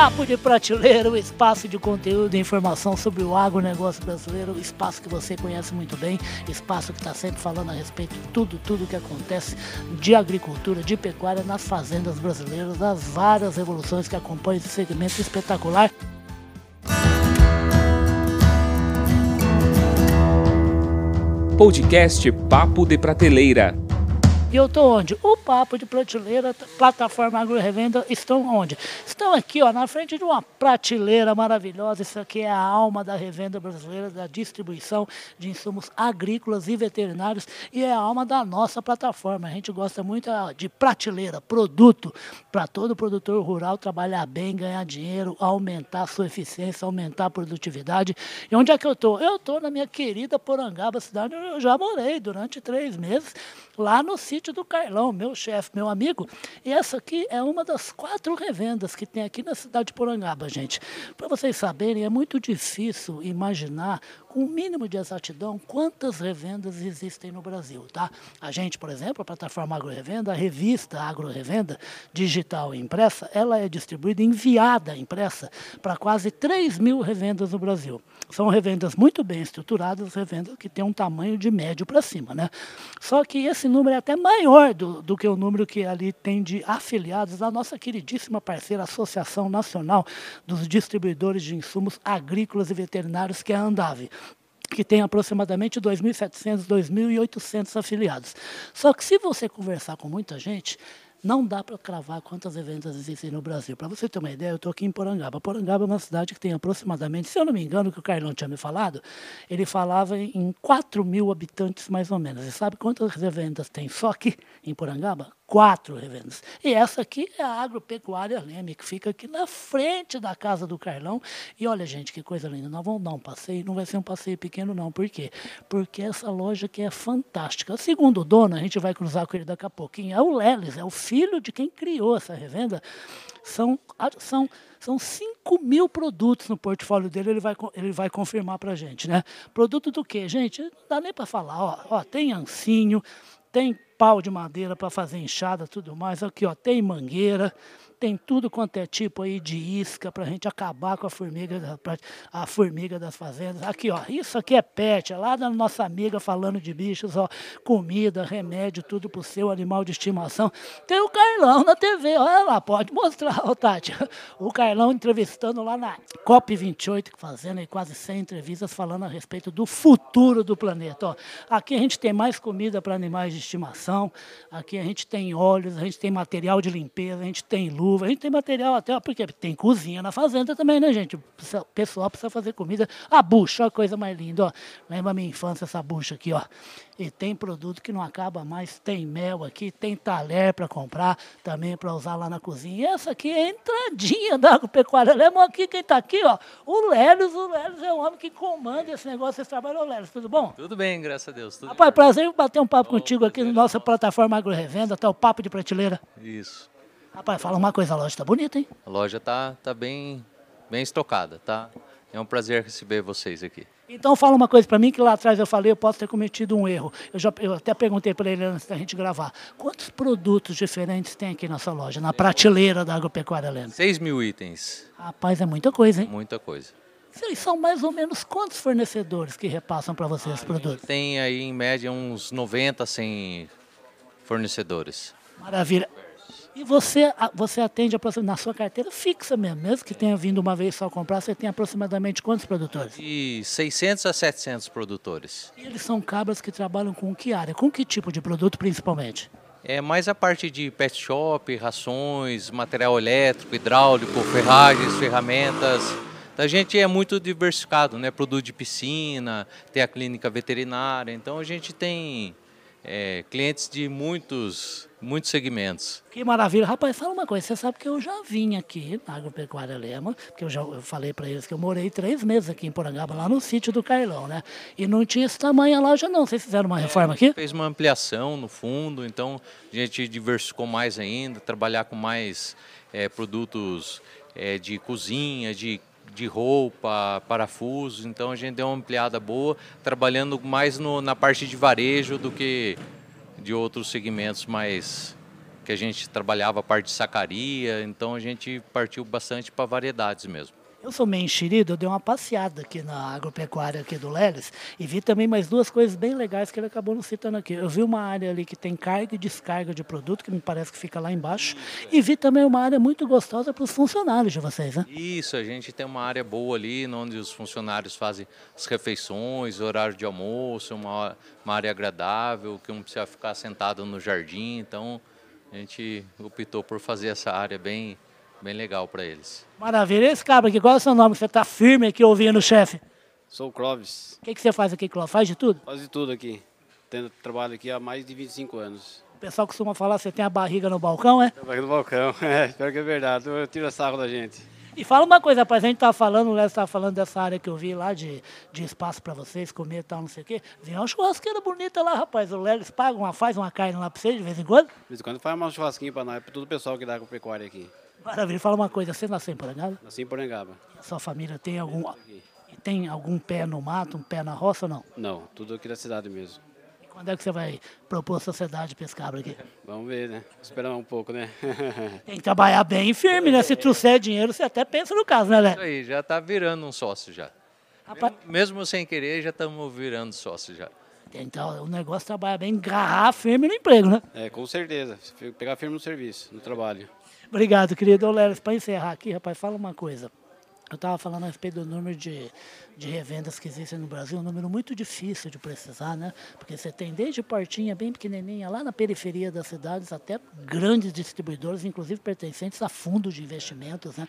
Papo de Prateleira, o espaço de conteúdo e informação sobre o agronegócio brasileiro, espaço que você conhece muito bem, espaço que está sempre falando a respeito de tudo, tudo que acontece de agricultura, de pecuária nas fazendas brasileiras, das várias revoluções que acompanham esse segmento espetacular. Podcast Papo de Prateleira. E eu estou onde? O Papo de Prateleira, plataforma agro-revenda, estão onde? Estão aqui, ó, na frente de uma prateleira maravilhosa. Isso aqui é a alma da revenda brasileira, da distribuição de insumos agrícolas e veterinários e é a alma da nossa plataforma. A gente gosta muito de prateleira, produto, para todo produtor rural trabalhar bem, ganhar dinheiro, aumentar a sua eficiência, aumentar a produtividade. E onde é que eu estou? Eu estou na minha querida Porangaba, cidade onde eu já morei durante três meses, lá no sítio do Carlão, meu chefe, meu amigo. E essa aqui é uma das quatro revendas que tem aqui na cidade de Porangaba, gente. Para vocês saberem, é muito difícil imaginar com o mínimo de exatidão quantas revendas existem no Brasil, tá? A gente, por exemplo, a plataforma Agro Revenda, a revista Agro Revenda, digital e impressa, ela é distribuída, enviada impressa para quase 3 mil revendas no Brasil. São revendas muito bem estruturadas, revendas que têm um tamanho de médio para cima, né? Só que esse número é até maior do, do que o número que ali tem de afiliados da nossa queridíssima parceira Associação Nacional dos Distribuidores de Insumos Agrícolas e Veterinários, que é a Andave que tem aproximadamente 2.700, 2.800 afiliados. Só que se você conversar com muita gente, não dá para cravar quantas eventos existem no Brasil. Para você ter uma ideia, eu estou aqui em Porangaba. Porangaba é uma cidade que tem aproximadamente, se eu não me engano, que o Carlão tinha me falado, ele falava em 4 mil habitantes mais ou menos. E sabe quantas eventos tem só aqui em Porangaba? Quatro revendas. E essa aqui é a Agropecuária Leme, que fica aqui na frente da casa do Carlão. E olha, gente, que coisa linda. Nós vamos dar um passeio, não vai ser um passeio pequeno, não. Por quê? Porque essa loja aqui é fantástica. Segundo o dono, a gente vai cruzar com ele daqui a pouquinho, é o Lelis, é o filho de quem criou essa revenda. São, são, são 5 mil produtos no portfólio dele, ele vai, ele vai confirmar para a gente. Né? Produto do quê, gente? Não dá nem para falar. Ó, ó, tem ancinho, tem pau de madeira para fazer enxada, tudo mais. Aqui, ó, tem mangueira, tem tudo quanto é tipo aí de isca para a gente acabar com a formiga, a formiga das fazendas. Aqui, ó, isso aqui é pet, é lá da nossa amiga falando de bichos, ó, comida, remédio, tudo para o seu animal de estimação. Tem o Carlão na TV, olha lá, pode mostrar, ó, Tati. O Carlão entrevistando lá na COP28, fazendo aí quase 100 entrevistas falando a respeito do futuro do planeta. Ó. Aqui a gente tem mais comida para animais de estimação, aqui a gente tem óleos, a gente tem material de limpeza, a gente tem luz, a gente tem material até, porque tem cozinha na fazenda também, né, gente? O pessoal precisa fazer comida. A bucha, a coisa mais linda, ó. Lembra a minha infância, essa bucha aqui, ó. E tem produto que não acaba mais, tem mel aqui, tem talher para comprar também para usar lá na cozinha. E essa aqui é a entradinha da agropecuária. Lembra aqui quem está aqui, ó? O Lélis, o Lélis é o homem que comanda esse negócio, esse trabalho. Ô, Lélis, tudo bom? Tudo bem, graças a Deus. Rapaz, bem. prazer bater um papo oh, contigo aqui na nossa plataforma Agro Revenda, até o Papo de Prateleira. Isso. Rapaz, fala uma coisa, a loja tá bonita, hein? A loja tá, tá bem, bem estocada, tá? É um prazer receber vocês aqui. Então fala uma coisa para mim que lá atrás eu falei, eu posso ter cometido um erro. Eu, já, eu até perguntei para ele antes da gente gravar. Quantos produtos diferentes tem aqui nessa loja, na prateleira da Agropecuária Lenda? 6 mil itens. Rapaz, é muita coisa, hein? Muita coisa. Vocês são mais ou menos quantos fornecedores que repassam para vocês os produtos? Tem aí em média uns 90, 100 fornecedores. Maravilha. E você, você atende na sua carteira fixa mesmo, mesmo que tenha vindo uma vez só comprar, você tem aproximadamente quantos produtores? De 600 a 700 produtores. E eles são cabras que trabalham com que área? Com que tipo de produto principalmente? É mais a parte de pet shop, rações, material elétrico, hidráulico, ferragens, ferramentas. A gente é muito diversificado, né? Produto de piscina, tem a clínica veterinária, então a gente tem é, clientes de muitos, muitos segmentos. Que maravilha. Rapaz, fala uma coisa, você sabe que eu já vim aqui na Agropecuária Lema, porque eu já eu falei para eles que eu morei três meses aqui em Porangaba, lá no sítio do Carlão, né? E não tinha esse tamanho a loja não. Vocês fizeram uma é, reforma aqui? Fez uma ampliação no fundo, então a gente diversificou mais ainda, trabalhar com mais é, produtos é, de cozinha, de de roupa, parafusos, então a gente deu uma ampliada boa, trabalhando mais no, na parte de varejo do que de outros segmentos mais que a gente trabalhava a parte de sacaria, então a gente partiu bastante para variedades mesmo. Eu sou meio enxerido, eu dei uma passeada aqui na agropecuária aqui do Leles e vi também mais duas coisas bem legais que ele acabou não citando aqui. Eu vi uma área ali que tem carga e descarga de produto, que me parece que fica lá embaixo, e vi também uma área muito gostosa para os funcionários de vocês, né? Isso, a gente tem uma área boa ali, onde os funcionários fazem as refeições, horário de almoço, uma, uma área agradável, que não precisa ficar sentado no jardim, então a gente optou por fazer essa área bem bem legal para eles. Maravilha. Esse cabra aqui, qual é o seu nome? Você está firme aqui ouvindo, chefe? Sou o Clóvis. O que, que você faz aqui, Clóvis? Faz de tudo? Faz de tudo aqui. Tendo trabalho aqui há mais de 25 anos. O pessoal costuma falar que você tem a barriga no balcão, é? Trabalho no balcão, é, espero que é verdade. Eu tiro a sarro da gente. E fala uma coisa, rapaz, a gente estava falando, o Léo estava falando dessa área que eu vi lá, de, de espaço para vocês comer e tal, não sei o quê. Vem uma churrasqueira bonita lá, rapaz. O Léo paga uma, faz uma carne lá para vocês de vez em quando? De vez em quando faz uma churrasquinha para nós, para todo o pessoal que dá com pecuária aqui. Maravilha. Fala uma coisa, você nasceu em Porangaba? Nasci em Porangaba. A sua família tem algum, tem algum pé no mato, um pé na roça ou não? Não, tudo aqui da cidade mesmo. E quando é que você vai propor a sociedade pescabra aqui? Vamos ver, né? Esperar um pouco, né? tem que trabalhar bem firme, né? Se trouxer dinheiro, você até pensa no caso, né, Lé? Isso aí, já está virando um sócio já. Rapaz... Mesmo sem querer, já estamos virando sócio já. Então, o negócio trabalha bem, agarrar firme no emprego, né? É, com certeza. Pegar firme no serviço, no trabalho. Obrigado, querido. Lélis, para encerrar aqui, rapaz, fala uma coisa. Eu estava falando a respeito do número de, de revendas que existem no Brasil, um número muito difícil de precisar, né? Porque você tem desde portinha bem pequenininha, lá na periferia das cidades, até grandes distribuidores, inclusive pertencentes a fundos de investimentos né?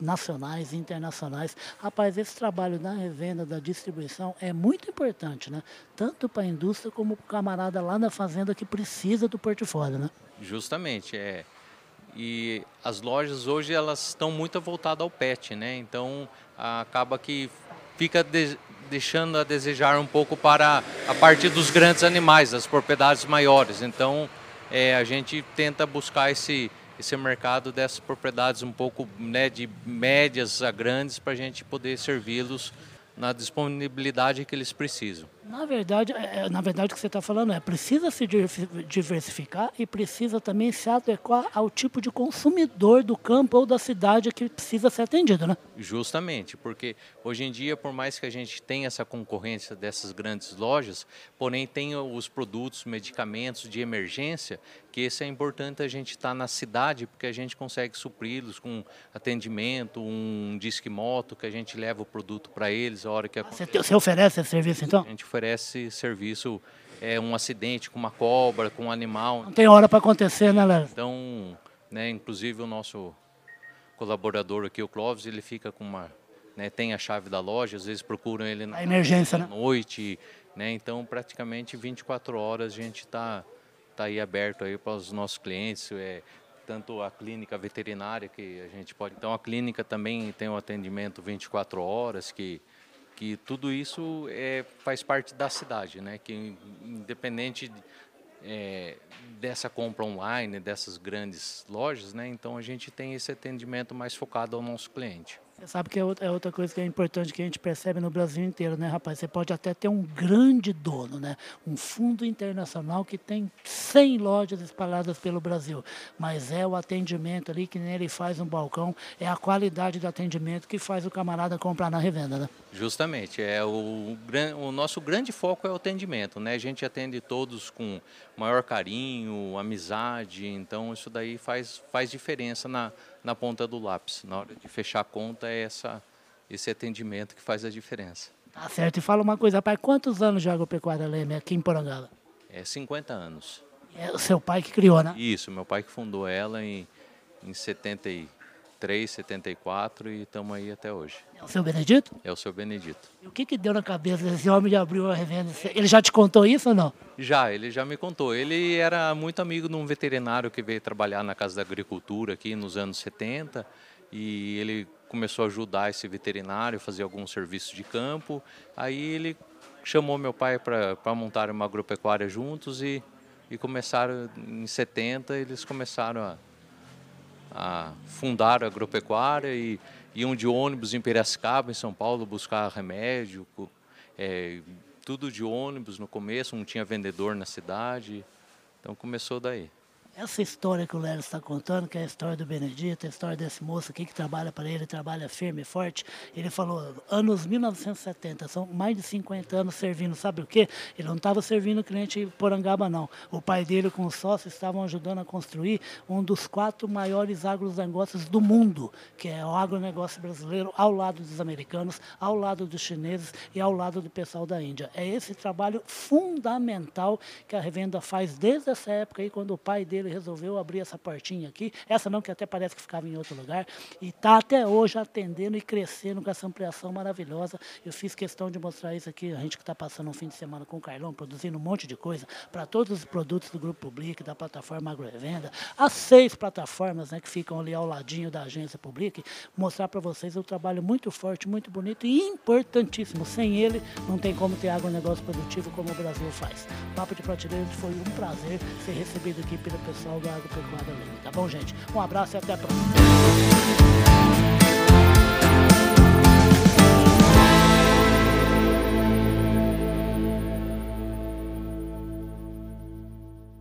nacionais e internacionais. Rapaz, esse trabalho da revenda, da distribuição é muito importante, né? Tanto para a indústria como para o camarada lá na fazenda que precisa do portfólio, né? Justamente, é e as lojas hoje elas estão muito voltadas ao pet, né? Então acaba que fica de, deixando a desejar um pouco para a partir dos grandes animais, das propriedades maiores. Então é, a gente tenta buscar esse esse mercado dessas propriedades um pouco né, de médias a grandes para a gente poder servi-los na disponibilidade que eles precisam. Na verdade, é, é, na verdade o que você está falando é precisa se diversificar e precisa também se adequar ao tipo de consumidor do campo ou da cidade que precisa ser atendido, né? Justamente, porque hoje em dia, por mais que a gente tenha essa concorrência dessas grandes lojas, porém tem os produtos, medicamentos de emergência, que esse é importante a gente estar tá na cidade, porque a gente consegue supri-los com atendimento, um disque moto que a gente leva o produto para eles a hora que... Você, você oferece esse serviço então? A gente oferece serviço, é, um acidente com uma cobra, com um animal. Não tem hora para acontecer, né, Léo? Então, né, inclusive o nosso colaborador aqui, o Clóvis, ele fica com uma... Né, tem a chave da loja, às vezes procuram ele na a emergência, né? noite, né? Então, praticamente 24 horas a gente está tá aí aberto aí para os nossos clientes, é, tanto a clínica veterinária que a gente pode. Então, a clínica também tem um atendimento 24 horas que que tudo isso é, faz parte da cidade, né? Que independente é, dessa compra online, dessas grandes lojas, né? Então a gente tem esse atendimento mais focado ao nosso cliente. Você sabe que é outra, é outra coisa que é importante que a gente percebe no Brasil inteiro, né, rapaz? Você pode até ter um grande dono, né? Um fundo internacional que tem 100 lojas espalhadas pelo Brasil. Mas é o atendimento ali que nele faz um balcão, é a qualidade do atendimento que faz o camarada comprar na revenda, né? Justamente. É o, o nosso grande foco é o atendimento, né? A gente atende todos com maior carinho, amizade. Então, isso daí faz, faz diferença na na ponta do lápis. Na hora de fechar a conta, é essa, esse atendimento que faz a diferença. Tá certo. E fala uma coisa, rapaz, quantos anos de agropecuária Leme aqui em Porangaba? É 50 anos. É o seu pai que criou, né? Isso, meu pai que fundou ela em, em 73, 74 e estamos aí até hoje. É o seu Benedito? É o seu Benedito. E o que, que deu na cabeça desse homem de abrir uma revenda? Ele já te contou isso ou não? Já, ele já me contou. Ele era muito amigo de um veterinário que veio trabalhar na Casa da Agricultura aqui nos anos 70 e ele começou a ajudar esse veterinário, fazer alguns serviços de campo. Aí ele chamou meu pai para montar uma agropecuária juntos e, e começaram em 70, eles começaram a, a fundar a agropecuária e iam de ônibus em Piracicaba, em São Paulo, buscar remédio, é, tudo de ônibus no começo, não tinha vendedor na cidade, então começou daí. Essa história que o Léo está contando, que é a história do Benedito, a história desse moço aqui que trabalha para ele, trabalha firme e forte, ele falou, anos 1970, são mais de 50 anos servindo, sabe o quê? Ele não estava servindo o cliente Porangaba, não. O pai dele com o sócio estavam ajudando a construir um dos quatro maiores agronegócios do mundo, que é o agronegócio brasileiro, ao lado dos americanos, ao lado dos chineses e ao lado do pessoal da Índia. É esse trabalho fundamental que a revenda faz desde essa época aí, quando o pai dele ele resolveu abrir essa portinha aqui, essa não que até parece que ficava em outro lugar, e está até hoje atendendo e crescendo com essa ampliação maravilhosa. Eu fiz questão de mostrar isso aqui, a gente que está passando um fim de semana com o Carlão, produzindo um monte de coisa para todos os produtos do Grupo Public, da plataforma Agrorevenda, as seis plataformas né, que ficam ali ao ladinho da agência Public, mostrar para vocês o trabalho muito forte, muito bonito e importantíssimo. Sem ele, não tem como ter agronegócio produtivo como o Brasil faz. Papo de Prateleira foi um prazer ser recebido aqui pela pessoa pessoal do Agropecuária Livre. Tá bom, gente? Um abraço e até a próxima.